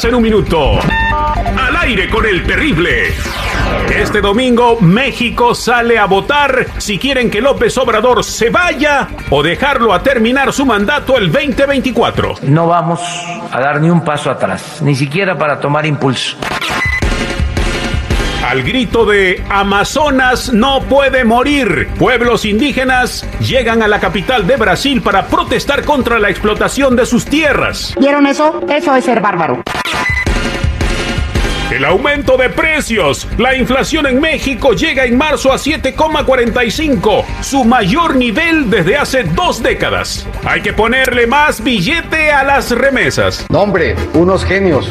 24 horas en un minuto. Al aire con el terrible. Este domingo México sale a votar si quieren que López Obrador se vaya o dejarlo a terminar su mandato el 2024. No vamos a dar ni un paso atrás, ni siquiera para tomar impulso. Al grito de Amazonas no puede morir, pueblos indígenas llegan a la capital de Brasil para protestar contra la explotación de sus tierras. ¿Vieron eso? Eso es ser bárbaro. El aumento de precios. La inflación en México llega en marzo a 7,45, su mayor nivel desde hace dos décadas. Hay que ponerle más billete a las remesas. No, hombre, unos genios.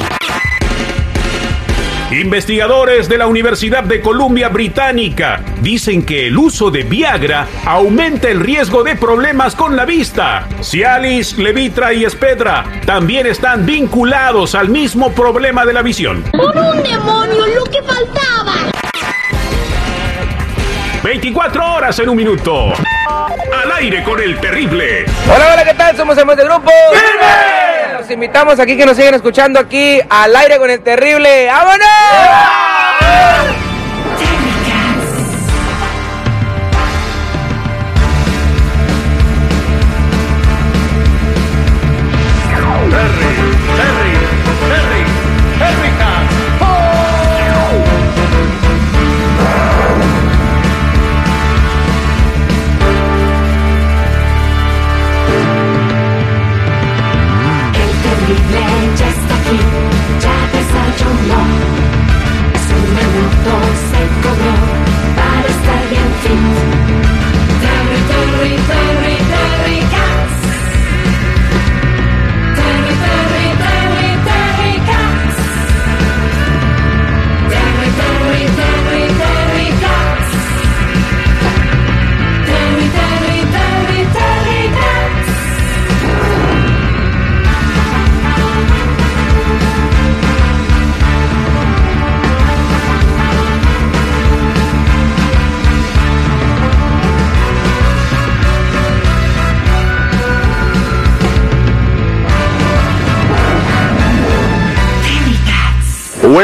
Investigadores de la Universidad de Columbia Británica dicen que el uso de Viagra aumenta el riesgo de problemas con la vista. Cialis, Levitra y Espedra también están vinculados al mismo problema de la visión. ¡Por un demonio, lo que faltaba! 24 horas en un minuto. Al aire con el terrible. Hola, hola, ¿qué tal? Somos el de grupo. ¡Firme! Invitamos aquí que nos sigan escuchando aquí al aire con el terrible. ¡Vámonos!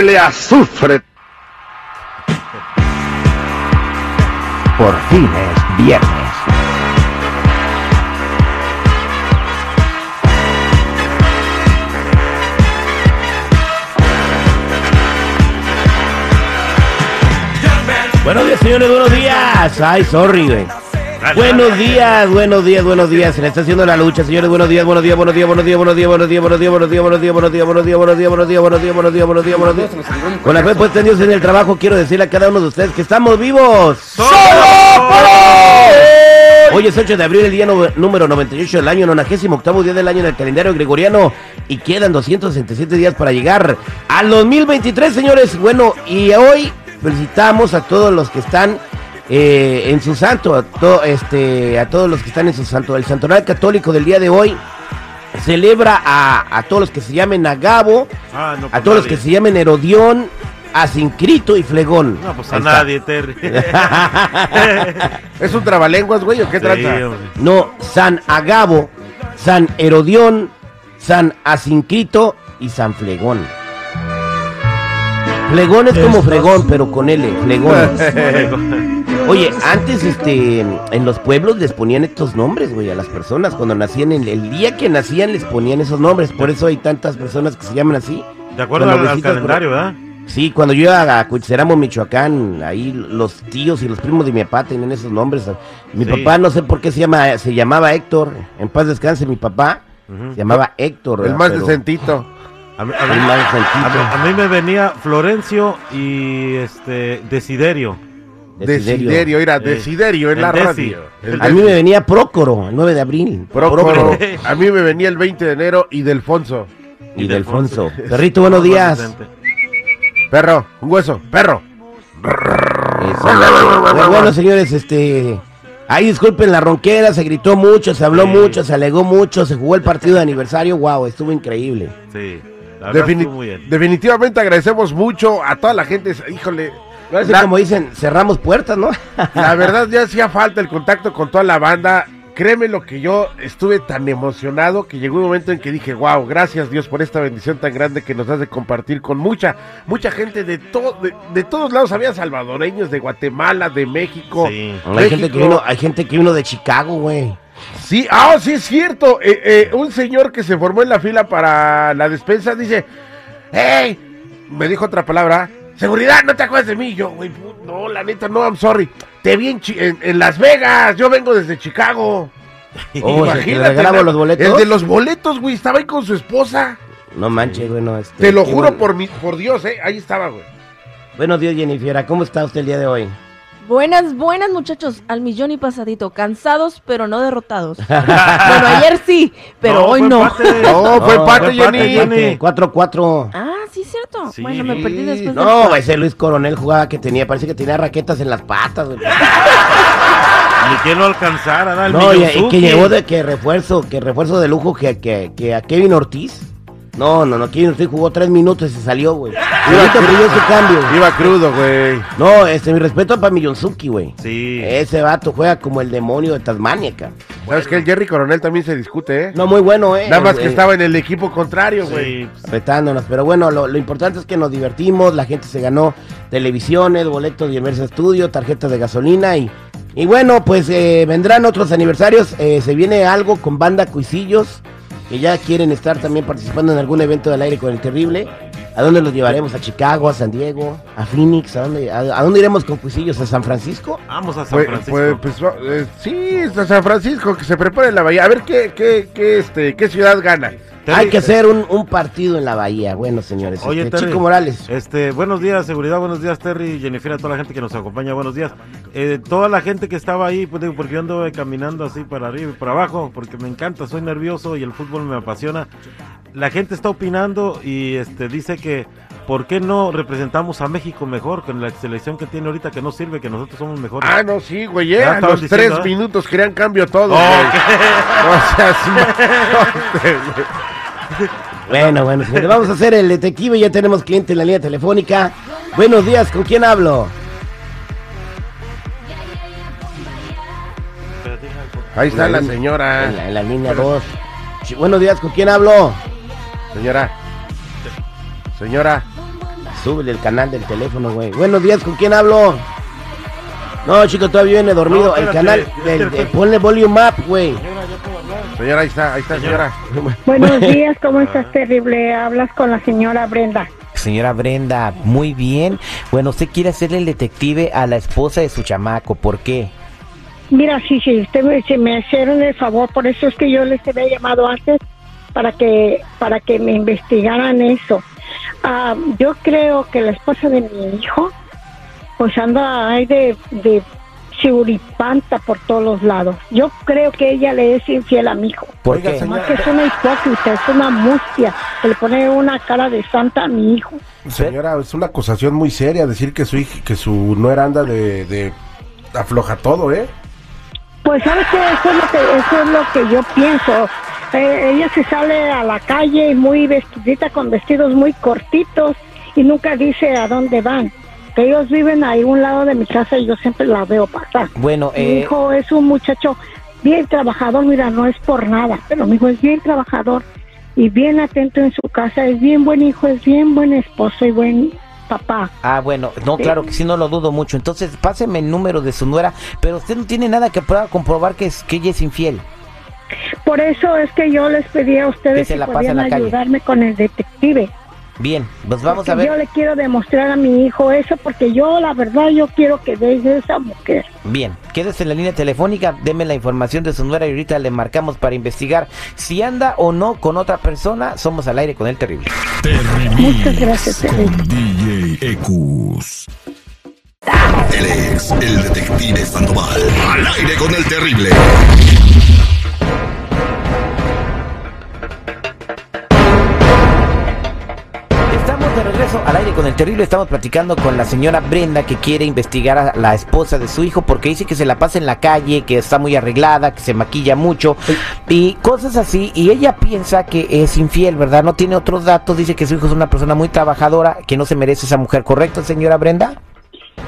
Huele a azufre. Por fin es viernes. Buenos días, señores, buenos días. Ay, sorry, güey. Buenos días, buenos días, buenos días. Se le está haciendo la lucha, señores. Buenos días, buenos días, buenos días, buenos días, buenos días, buenos días, buenos días, buenos días, buenos días, buenos días, buenos días, buenos días, buenos días, buenos días, buenos días, buenos días, buenos días, buenos días. Con la fe puesta en Dios en el trabajo, quiero decirle a cada uno de ustedes que estamos vivos. ¡Solo por hoy! Hoy es 8 de abril, el día no- número 98 del año, 98 día del año en el calendario gregoriano. Y quedan 267 días para llegar al 2023, señores. Bueno, y hoy felicitamos a todos los que están eh, en su santo, a, to- este, a todos los que están en su santo. El santoral católico del día de hoy celebra a, a todos los que se llamen Agabo, Ah, no, a pues todos los que se llamen Herodión, a Sincrito y Flegón. No, pues a nadie, Terry. ¿Es un trabalenguas, güey, o qué Sí, trata? hombre. No, San Agabo, San Herodión, San Asincrito y San Flegón. Flegón es como fregón, pero con L, flegón. Oye, antes este en los pueblos les ponían estos nombres, güey, a las personas cuando nacían, el, el día que nacían les ponían esos nombres, por eso hay tantas personas que se llaman así. De acuerdo al, al por- calendario, ¿verdad? Sí, cuando yo iba a Cuitzeramo, Michoacán, ahí los tíos y los primos de mi papá tenían esos nombres. Mi Sí. papá no sé por qué se llama, se llamaba Héctor, en paz descanse mi papá, se llamaba Héctor. El ¿verdad? más Pero- decentito. A mí, a el mí- más a mí- a mí me venía Florencio y este Desiderio. Desiderio. Desiderio, mira, Eh, Desiderio en la radio. El A mí me venía Prócoro, el 9 de abril. Prócoro. A mí me venía el 20 de enero y Delfonso. Y Delfonso. Perrito, buenos días. Perro, un hueso, perro. Bueno, bueno, señores, este. Ahí disculpen la ronquera, se gritó mucho, se habló Sí. mucho, se alegó mucho, se jugó el partido de aniversario, wow, estuvo increíble. Sí. Defini- estuvo muy bien. definitivamente agradecemos mucho a toda la gente. Híjole, La- como dicen, cerramos puertas, ¿no? la verdad ya hacía falta el contacto con toda la banda. créeme lo que yo estuve tan emocionado que llegó un momento en que dije, wow, gracias Dios por esta bendición tan grande que nos has de compartir con mucha, mucha gente de, to- de, de todos lados, había salvadoreños de Guatemala, de México. Sí. Hay gente, que vino, hay gente que vino de Chicago, güey. Sí, ah, sí es cierto. Eh, eh, un señor que se formó en la fila para la despensa dice, hey, me dijo otra palabra, seguridad, no te acuerdas de mí. Yo, güey, no, la neta, no, I'm sorry. Te vi en, Chi- en- en Las Vegas, yo vengo desde Chicago. Oh, Imagínate, na- los boletos. El de los boletos, güey, estaba ahí con su esposa. No manches, güey, no. este, Te lo juro bueno. por mi, por Dios, eh, ahí estaba, güey. Buenos días, Jennifer. ¿Cómo está usted el día de hoy? Buenas, buenas muchachos, al millón y pasadito, cansados pero no derrotados. bueno, ayer sí, pero No, hoy no. empate. No, fue empate, fue empate, Jenny. Jenny. 4-4. Ah, sí, cierto. Sí. Bueno, me perdí después No, ese Luis Coronel jugaba que tenía, parece que tenía raquetas en las patas, güey. Ni que no alcanzara, ¿no? Y, y que llegó de que refuerzo, que refuerzo de lujo que, que, que a Kevin Ortiz. No, no, no, Kevin Ortiz jugó tres minutos y se salió, güey. Ahorita brilló su cambio. Iba crudo, güey. No, este, mi respeto para Millonzuki, güey. Sí. Ese vato juega como el demonio de Tasmania, cabrón. Sabes que el Jerry Coronel también se discute, ¿eh? No, muy bueno, eh. Nada más que Eh, estaba en el equipo contrario, güey. Sí, pues, retándonos. Pero bueno, lo, lo importante es que nos divertimos, la gente se ganó televisiones, boletos de Inversa Studio, tarjetas de gasolina y, y bueno, pues eh, vendrán otros aniversarios. eh, se viene algo con banda Cuisillos, que ya quieren estar también participando en algún evento del aire con el terrible. ¿A dónde los llevaremos? ¿A Chicago, a San Diego, a Phoenix? ¿A dónde, a, a dónde iremos con Cuisillos? ¿A San Francisco? Vamos a San Pues, Francisco. pues, pues, va- eh, sí, a San Francisco, que se prepare la bahía. A ver qué, qué, qué, este, qué ciudad gana. Terry, Hay que hacer un, un partido en la bahía. Bueno, señores. Oye, este, Terry, Chico Morales. Este, buenos días, seguridad, buenos días, Terry, Jennifer, a toda la gente que nos acompaña, buenos días. Eh, toda la gente que estaba ahí, pues digo, porque yo ando caminando así para arriba y para abajo, porque me encanta, soy nervioso y el fútbol me apasiona. La gente está opinando y este dice que ¿por qué no representamos a México mejor con la selección que tiene ahorita que no sirve, que nosotros somos mejores? Ah, no, sí, güey, eh, a los tres ¿eh? minutos querían cambio todo, Oh. O sea, sí, no, güey. Bueno, bueno, señores, vamos a hacer el detective. Ya tenemos cliente en la línea telefónica. Buenos días, ¿con quién hablo? Ahí está la señora. la, en la línea 2. Buenos días, ¿con quién hablo? Señora. Señora. Súbele el canal del teléfono, güey. Buenos días, ¿con quién hablo? No, chico, todavía viene dormido. No, el canal, que- eh, ponle volume up, güey. Señora, ahí está, ahí está, señora. Buenos días, ¿cómo estás, terrible? Hablas con la señora Brenda. Señora Brenda, muy bien. Bueno, usted quiere hacerle el detective a la esposa de su chamaco, ¿por qué? Mira, sí, sí, usted me, si me hicieron el favor, por eso es que yo les había llamado antes para que para que me investigaran eso. Ah, yo creo que la esposa de mi hijo, pues anda ahí de, de churipanta por todos los lados. Yo creo que ella le es infiel a mi hijo. ¿Por qué? Más que es una hipócrita, es una mustia, que le pone una cara de santa a mi hijo. Señora, es una acusación muy seria decir que su hija, que su nuera anda de, de afloja todo, ¿eh? Pues sabes que eso es lo que eso es lo que yo pienso. Eh, ella se sale a la calle muy vestidita con vestidos muy cortitos y nunca dice a dónde van. Que ellos viven ahí a un lado de mi casa y yo siempre la veo pasar. Bueno, Mi eh, hijo es un muchacho bien trabajador, mira, no es por nada, pero mi hijo es bien trabajador y bien atento en su casa, es bien buen hijo, es bien buen esposo y buen papá. ah, bueno, no, claro que sí, no lo dudo mucho. Entonces, páseme el número de su nuera, pero usted no tiene nada que pueda comprobar que, es, que ella es infiel. Por eso es que yo les pedí a Que ustedes si en podían ayudarme con el detective. Bien, pues vamos Porque a ver. Yo le quiero demostrar a mi hijo eso porque yo, la verdad, yo quiero que deje esa mujer. Bien, quédese en la línea telefónica, deme la información de su nuera y ahorita le marcamos para investigar si anda o no con otra persona. Somos al aire con el terrible. Muchas gracias, Terry. DJ Ecus. Él es el detective Sandoval. Al aire con el terrible. Regreso al aire con el terrible. Estamos platicando con la señora Brenda que quiere investigar a la esposa de su hijo porque dice que se la pasa en la calle, que está muy arreglada, que se maquilla mucho y cosas así. Y ella piensa que es infiel, ¿verdad? No tiene otros datos. Dice que su hijo es una persona muy trabajadora, que no se merece esa mujer. ¿Correcto, señora Brenda?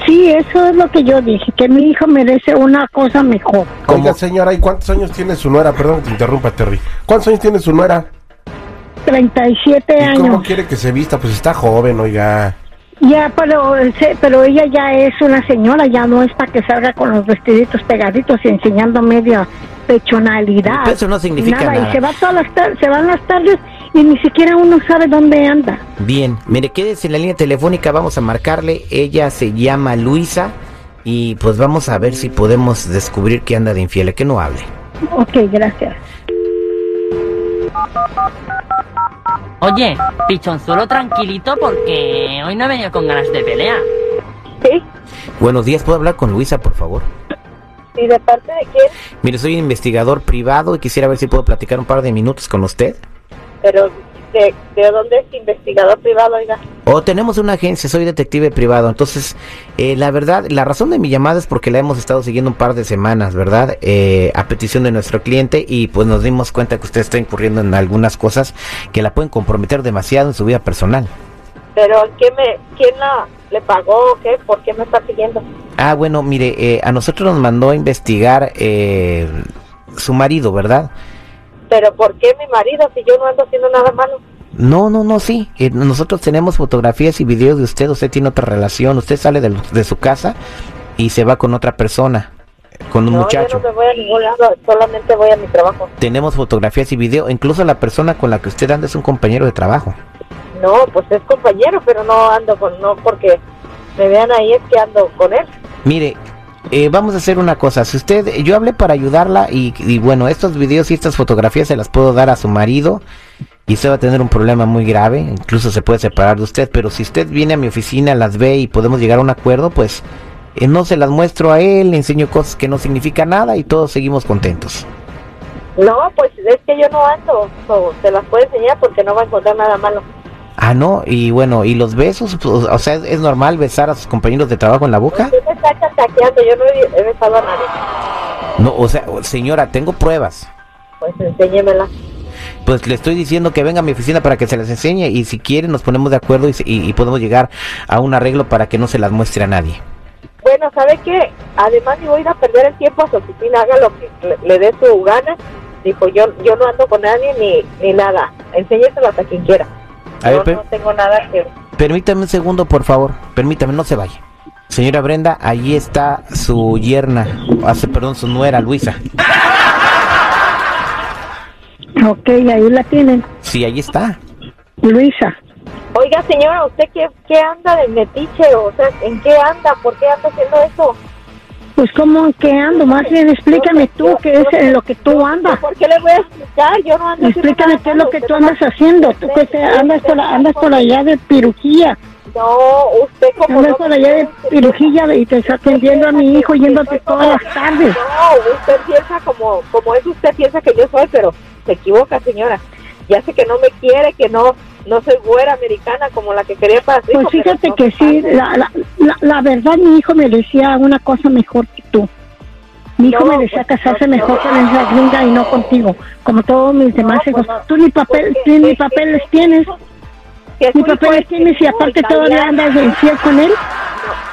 Sí, eso es lo que yo dije, que mi hijo merece una cosa mejor. Oiga, señora, ¿y cuántos años tiene su nuera? Perdón que te interrumpa, Terry. ¿Cuántos años tiene su nuera? 37 ¿Y cómo años. quiere que se vista? Pues está joven, oiga. Ya, pero, se- pero ella ya es una señora, ya no es para que salga con los vestiditos pegaditos y enseñando media pechonalidad. Pero eso no significa nada. Y se va todas las se van las tardes y ni siquiera uno sabe dónde anda. Bien, mire, quédese en la línea telefónica, vamos a marcarle. Ella se llama Luisa y pues vamos a ver si podemos descubrir que anda de infiel, que no hable. Ok, gracias. Oye, pichonzuelo tranquilito porque hoy no he venido con ganas de pelea. Sí, Buenos días, ¿puedo hablar con Luisa, por favor? ¿y de parte de quién? Mire, soy un investigador privado y quisiera ver si puedo platicar un par de minutos con usted. Pero, ¿de, de dónde es investigador privado, oiga? O tenemos una agencia, soy detective privado. Entonces, eh, la verdad, la razón de mi llamada es porque la hemos estado siguiendo un par de semanas, ¿verdad? Eh, a petición de nuestro cliente y pues nos dimos cuenta que usted está incurriendo en algunas cosas que la pueden comprometer demasiado en su vida personal. Pero, ¿quién, me, quién la, le pagó o qué? ¿Por qué me está pidiendo? Ah, bueno, mire, eh, a nosotros nos mandó a investigar eh, su marido, ¿verdad? Pero, ¿por qué mi marido si yo no ando haciendo nada malo? No, no, no, sí. Eh, nosotros tenemos fotografías y videos de usted. Usted tiene otra relación. Usted sale de, de su casa y se va con otra persona, con un no, muchacho. yo no me voy a ningún lado, solamente voy a mi trabajo. Tenemos fotografías y video. Incluso la persona con la que usted anda es un compañero de trabajo. No, pues es compañero, pero no ando con, no porque me vean ahí es que ando con él. Mire, eh, vamos a hacer una cosa. Si usted, yo hablé para ayudarla y, bueno, estos videos y estas fotografías se las puedo dar a su marido y usted va a tener un problema muy grave. Incluso se puede separar de usted. Pero si usted viene a mi oficina, las ve y podemos llegar a un acuerdo, pues eh, no se las muestro a él, le enseño cosas que no significan nada y todos seguimos contentos. No, pues es que yo no ando, o se las puedo enseñar porque no va a encontrar nada malo. Ah, no, y bueno, ¿y los besos? Pues, o sea, ¿es, es normal besar a sus compañeros de trabajo en la boca? Usted me está yo no he, he besado a nadie. No, o sea, señora, tengo pruebas. Pues enséñemela. Pues le estoy diciendo que venga a mi oficina para que se las enseñe y si quiere nos ponemos de acuerdo y, y- y podemos llegar a un arreglo para que no se las muestre a nadie. Bueno, ¿sabe qué? Además, si voy a ir a perder el tiempo a su oficina, haga lo que le, le dé su gana. Dijo, yo yo no ando con nadie ni, ni nada. Enséñeselas a quien quiera. A yo no tengo nada que... permítame un segundo, por favor. Permítame, no se vaya. Señora Brenda, allí está su yerna, hace, perdón, su nuera Luisa. Ok, ahí la tienen. Sí, allí está. Luisa. Oiga, señora, ¿usted qué, qué anda de metiche? O sea, ¿en qué anda? ¿Por qué anda haciendo eso? Pues cómo que ando, más bien explícame tú qué es en lo que tú andas. ¿Por qué le voy a explicar? Yo no ando Explícame qué es lo que tú andas haciendo. Tú que te andas por, andas por allá de pirujía. No, usted como Andas no por allá de pirujía y te está atendiendo a mi hijo yéndote todas las tardes. No, usted piensa como, como es usted piensa que yo soy, pero se equivoca, señora. Ya sé que no me quiere, que no no soy güera americana como la que quería para Pues hijo, fíjate no que sí, la, la, la, la verdad mi hijo merecía una cosa mejor que tú. Mi hijo No, merecía pues, casarse no, mejor no. con esa gringa y no contigo, como todos mis demás pues, hijos. no. Tú ni papel, Pues, tú que- ni que- papeles que- tienes, que ni papeles es tienes y aparte todavía andas de infiel con él.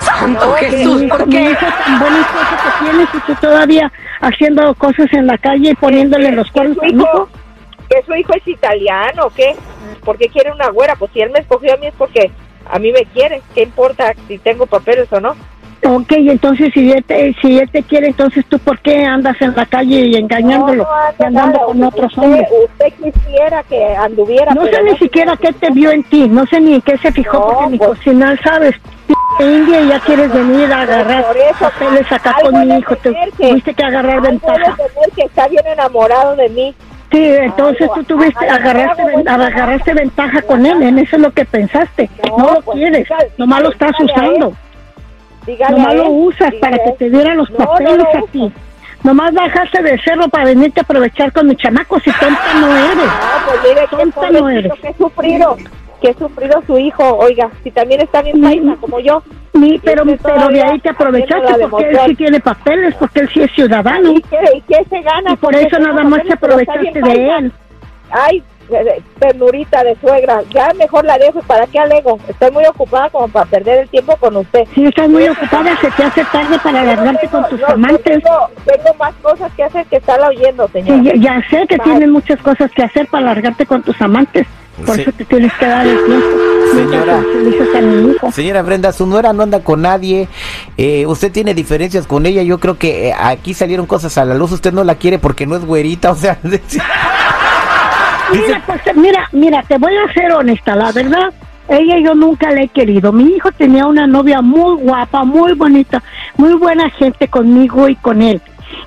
¡Santo No, Jesús! mi hijo, ¿Por mi qué? hijo tan esposo que tienes y tú todavía haciendo cosas en la calle y poniéndole los cuernos a mi hijo. Que su hijo es italiano, ¿qué? ¿Por qué quiere una güera? Pues si él me escogió a mí es porque a mí me quiere. ¿Qué importa si tengo papeles o no? Ok, entonces si él, te, si él te quiere, entonces tú por qué andas en la calle y engañándolo No, no y andando nada. con otros usted, hombres? Usted quisiera que anduviera. No sé ni siquiera qué te vio en ti, no sé ni en qué se fijó No, porque ni pues- cocinar sabes. India y ya quieres venir a agarrar Por eso, papeles acá con mi hijo, te tuviste que agarrar ventaja. tener que está bien enamorado de mí. Sí, entonces tú tuviste, agarraste, agarraste ventaja con él, en eso es lo que pensaste. No, lo pues, quieres, nomás lo estás usando. Nomás lo usas para que te dieran los papeles a ti. Nomás bajaste de cerro para venirte a aprovechar con mi chamaco, si tonta no eres. No, pues mire, Tonta no eres. qué sufrido, qué sufrido su hijo, oiga, si también está bien paisa como yo. Ni, pero, usted pero de ahí te aprovechaste porque él sí tiene papeles, porque él sí es ciudadano. ¿Y qué, y qué se gana? Y por eso nada más te pero aprovechaste de él. Ay, ternurita de suegra. Ya mejor la dejo. ¿Y para qué alego? Estoy muy ocupada como para perder el tiempo con usted. Si estás muy ocupada, se te hace tarde para alargarte con tus No, amantes. Tengo, tengo más cosas que hacer que estarla oyendo, Sí, señor. ya, ya sé que tienes muchas cosas que hacer para alargarte con tus amantes. Por Sí. eso te tienes que dar el tiempo. Señora. Señora Brenda, su nuera no anda con nadie. eh, usted tiene diferencias con ella. Yo creo que eh, aquí salieron cosas a la luz. Usted no la quiere porque no es güerita. O sea, Mira, pues, mira, mira, te voy a ser honesta, la verdad, ella yo nunca la he querido. Mi hijo tenía una novia muy guapa, muy bonita, muy buena gente conmigo y con él.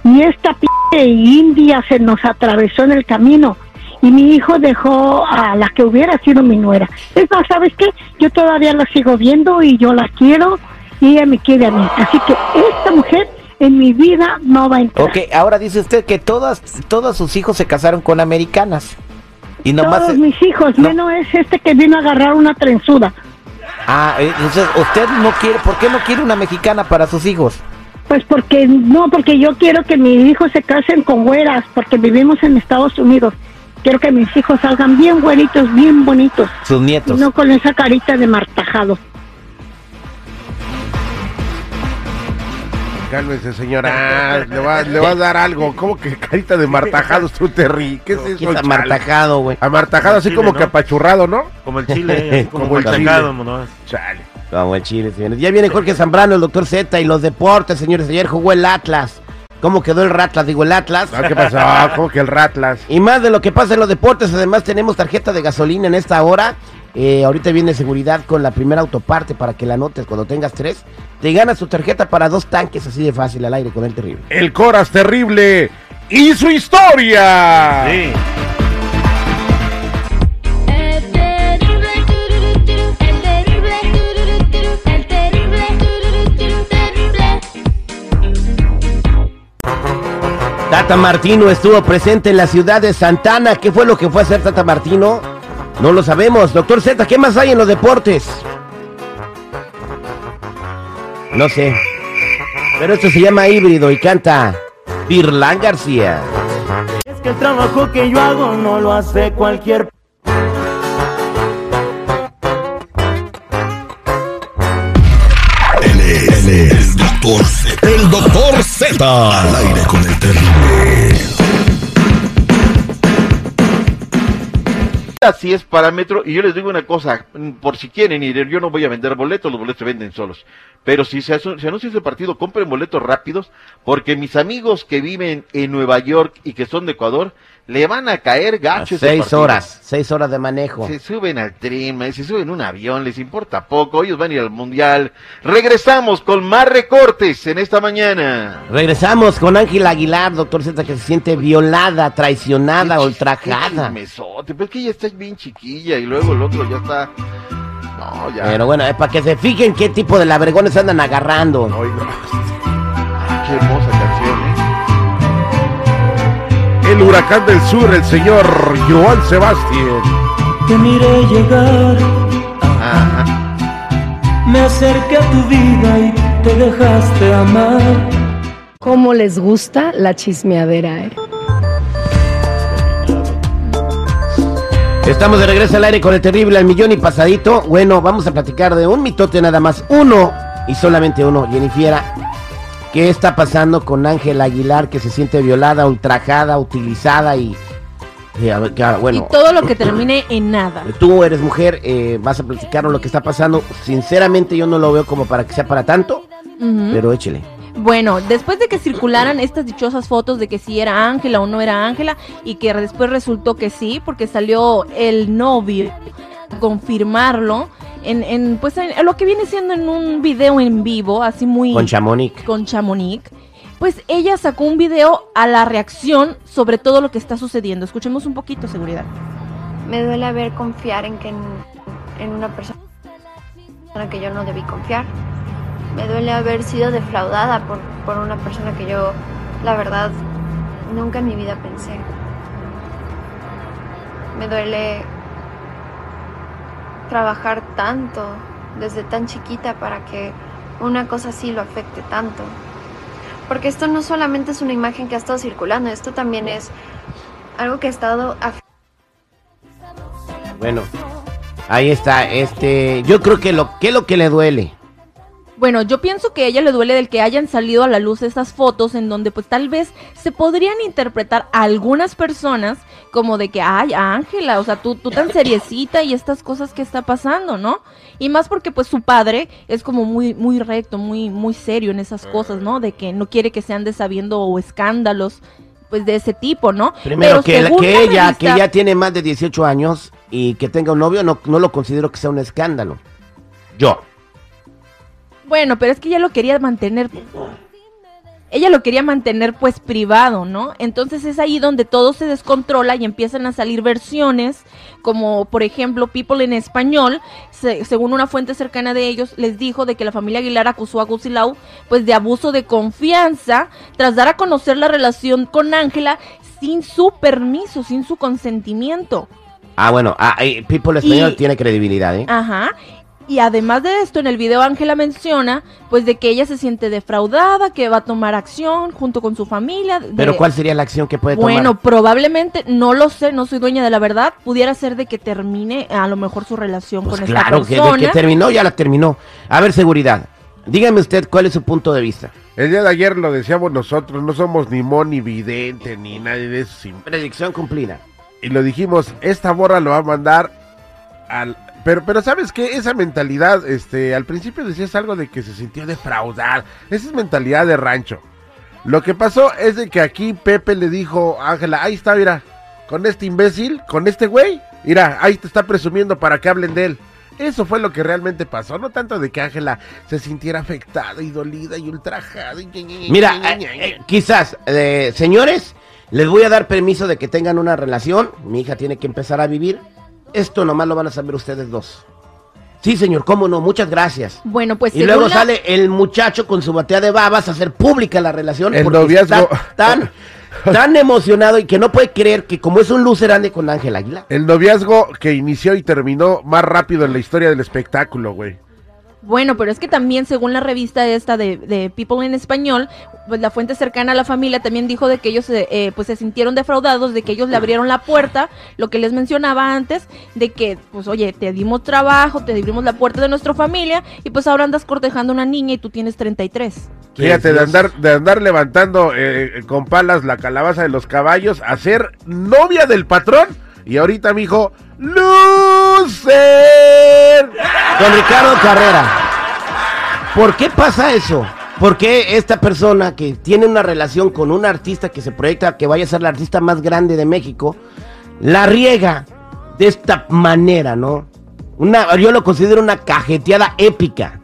Y esta p india se nos atravesó en el camino. Y mi hijo dejó a la que hubiera sido mi nuera. Es más, ¿sabes qué? Yo todavía la sigo viendo y yo la quiero y ella me quiere a mí. Así que esta mujer en mi vida no va a entrar. ok, ahora dice usted que todas, todos sus hijos se casaron con americanas. Y nomás. Todos mis hijos, menos es este que vino a agarrar una trenzuda. Ah, eh, entonces usted no quiere. ¿Por qué no quiere una mexicana para sus hijos? Pues porque no, porque yo quiero que mis hijos se casen con güeras, porque vivimos en Estados Unidos. Quiero que mis hijos salgan bien güeritos, bien bonitos, Sus nietos. no con esa carita de martajado. Cálmese, señora. le, va, le va a dar algo. ¿Cómo que carita de te ríes? ¿Qué es eso? ¿Qué es chale? amartajado, güey? Amartajado, así Chile, como ¿no? que apachurrado, ¿no? Como el chile, como, Como el sacado, ¿no? Chale. Como el Chile, señores. Ya viene Jorge Zambrano, el doctor Z y los deportes, señores. Ayer jugó el Atlas. ¿Cómo quedó el Ratlas? Digo, el Atlas. Ah, ¿Qué pasó? ¿Cómo que el Ratlas? Y más de lo que pasa en los deportes, además tenemos tarjeta de gasolina en esta hora. Eh, ahorita viene seguridad con la primera autoparte para que la anotes cuando tengas tres. Te ganas tu tarjeta para dos tanques así de fácil al aire con el terrible. El Coras Terrible y su historia. Sí. Tata Martino estuvo presente en la ciudad de Santana. ¿Qué fue lo que fue a hacer Tata Martino? No lo sabemos. Doctor Z, ¿qué más hay en los deportes? No sé. Pero esto se llama híbrido y canta Virlán García. Es que el trabajo que yo hago no lo hace cualquier Él es, él es doctor Z. Al aire con el terrible. Así es parámetro, y yo les digo una cosa, por si quieren ir, yo no voy a vender boletos, los boletos se venden solos. Pero si se, se anuncia ese partido, compren boletos rápidos, porque mis amigos que viven en Nueva York y que son de Ecuador, le van a caer gachos. Seis partido. horas, seis horas de manejo. Se suben al tren, man, se suben en un avión, les importa poco, ellos van a ir al mundial. Regresamos con más recortes en esta mañana. Regresamos con Ángela Aguilar, doctor Z, que se siente violada, traicionada, ultrajada. Mesote, pero es que ella está bien chiquilla y luego el otro ya está. No, ya. Pero bueno, es para que se fijen qué tipo de labregones andan agarrando. Qué hermosa canción, ¿eh? El huracán del sur, el señor Joan Sebastián. Te miré llegar, me acerqué a tu vida y te dejaste amar. ¿Cómo les gusta la chismeadera, eh? Estamos de regreso al aire con el terrible al millón y pasadito. Bueno, vamos a platicar de un mitote nada más. Uno y solamente uno, Jennifiera. ¿Qué está pasando con Ángela Aguilar que se siente violada, ultrajada, utilizada y... y a ver, que ahora, bueno, y todo lo que termine en nada. tú eres mujer, eh, vas a platicarnos lo que está pasando. Sinceramente yo no lo veo como para que sea para tanto, pero échele. Bueno, después de que circularan estas dichosas fotos de que si era Ángela o no era Ángela y que después resultó que sí, porque salió el novio a confirmarlo en, en pues en, lo que viene siendo en un video en vivo, así muy Con Chamonix. con Chamonix. Pues ella sacó un video a la reacción sobre todo lo que está sucediendo. Escuchemos un poquito, seguridad. Me duele ver confiar en que en, en una persona que yo no debí confiar. Me duele haber sido defraudada por, por una persona que yo, la verdad, nunca en mi vida pensé. Me duele trabajar tanto desde tan chiquita para que una cosa así lo afecte tanto. Porque esto no solamente es una imagen que ha estado circulando, esto también es algo que ha estado Bueno, ahí está. Este, yo creo que lo que lo que le duele. Bueno, yo pienso que a ella le duele del que hayan salido a la luz estas fotos en donde pues tal vez se podrían interpretar a algunas personas como de que, ay, Ángela, o sea, tú, tú tan seriecita y estas cosas que está pasando, ¿no? Y más porque pues su padre es como muy, muy recto, muy, muy serio en esas cosas, ¿no? De que no quiere que se ande sabiendo o escándalos pues de ese tipo, ¿no? Primero Pero que, ella, revista- que ella tiene más de 18 años y que tenga un novio, no, no lo considero que sea un escándalo. Yo. Bueno, pero es que ella lo quería mantener. Ella lo quería mantener pues privado, ¿no? Entonces es ahí donde todo se descontrola y empiezan a salir versiones, como por ejemplo People en español, se- según una fuente cercana de ellos, les dijo de que la familia Aguilar acusó a Gusilau pues de abuso de confianza tras dar a conocer la relación con Ángela sin su permiso, sin su consentimiento. Ah, bueno, ah, eh, People Español Y- tiene credibilidad, ¿eh? Ajá. Y además de esto, en el video Ángela menciona, pues de que ella se siente defraudada, que va a tomar acción junto con su familia. de- Pero ¿cuál sería la acción que puede tomar? Bueno, probablemente, no lo sé, no soy dueña de la verdad, pudiera ser de que termine a lo mejor su relación Pues con esta claro, que, de persona. que terminó, ya la terminó. A ver, seguridad. Dígame usted cuál es su punto de vista. El día de ayer lo decíamos nosotros, no somos ni Mon ni Vidente ni nadie de eso. sin- Predicción cumplida. Y lo dijimos, esta borra lo va a mandar al... Pero, pero ¿sabes qué? Esa mentalidad, este, al principio decías algo de que se sintió defraudar. Esa es mentalidad de rancho. Lo que pasó es de que aquí Pepe le dijo a Ángela, ahí está, mira, con este imbécil, con este güey, mira, ahí te está presumiendo para que hablen de él. Eso fue lo que realmente pasó, no tanto de que Ángela se sintiera afectada y dolida y ultrajada. y- Mira, eh, eh, quizás, eh, señores, les voy a dar permiso de que tengan una relación. Mi hija tiene que empezar a vivir. Esto nomás lo van a saber ustedes dos. Sí, señor, cómo no, muchas gracias. Bueno, pues Y luego la- sale el muchacho con su batea de babas a hacer pública la relación. El porque noviazgo. Está tan, tan emocionado y que no puede creer que como es un loser ande con Ángel Águila. El noviazgo que inició y terminó más rápido en la historia del espectáculo, güey. Bueno, pero es que también según la revista esta de, de People en Español, pues la fuente cercana a la familia también dijo de que ellos se, eh, pues se sintieron defraudados, de que ellos le abrieron la puerta, lo que les mencionaba antes, de que pues oye, te dimos trabajo, te abrimos la puerta de nuestra familia y pues ahora andas cortejando a una niña y tú tienes 33. Fíjate, de andar, de andar levantando eh, con palas la calabaza de los caballos a ser novia del patrón. Y ahorita, mijo, ¡Lucer! Don Ricardo Carrera, ¿por qué pasa eso? ¿Por qué esta persona que tiene una relación con un artista que se proyecta que vaya a ser la artista más grande de México, la riega de esta manera, ¿no? Una, yo lo considero una cajeteada épica.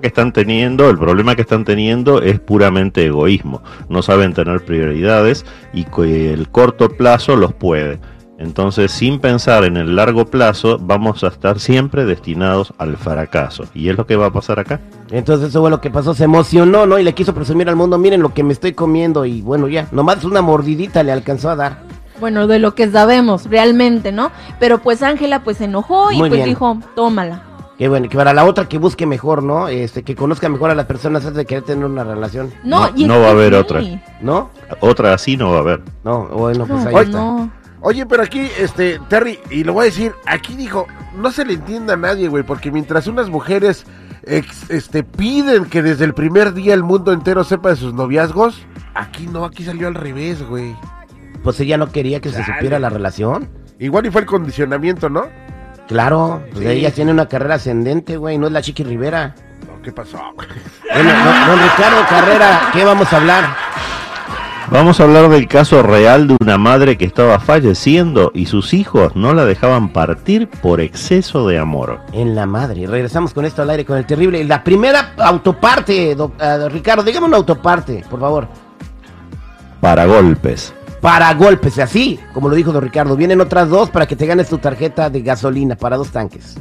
que están teniendo, el problema que están teniendo es puramente egoísmo. No saben tener prioridades y el corto plazo los puede. Entonces, sin pensar en el largo plazo, vamos a estar siempre destinados al fracaso. Y es lo que va a pasar acá. Entonces eso fue lo que pasó, se emocionó, ¿no? Y le quiso presumir al mundo, miren lo que me estoy comiendo y bueno, ya, nomás una mordidita le alcanzó a dar. Bueno, de lo que sabemos realmente, ¿no? Pero pues Ángela pues se enojó y Muy pues bien. dijo, tómala. Qué bueno, que para la otra que busque mejor, ¿no? Este, que conozca mejor a las personas antes de querer tener una relación. No, y es no va a que haber sí. otra. ¿No? Otra así no va a haber. No, bueno, pues No, ahí está. no. Oye, pero aquí, este, Terry, y lo voy a decir, aquí dijo, no se le entiende a nadie, güey, porque mientras unas mujeres, ex- este, piden que desde el primer día el mundo entero sepa de sus noviazgos, aquí no, aquí salió al revés, güey. Pues ella no quería que se supiera la relación. Igual y fue el condicionamiento, ¿no? Claro, pues Sí. ella tiene una carrera ascendente, güey, no es la Chiqui Rivera. No, ¿Qué pasó? Bueno, don, don Ricardo Carrera, ¿qué vamos a hablar? Vamos a hablar del caso real de una madre que estaba falleciendo y sus hijos no la dejaban partir por exceso de amor. En la madre. Regresamos con esto al aire con el terrible. La primera autoparte, do- ah, Ricardo, dígame una autoparte, por favor. Para golpes. Para golpes, así, como lo dijo don Ricardo. Vienen otras dos para que te ganes tu tarjeta de gasolina para dos tanques.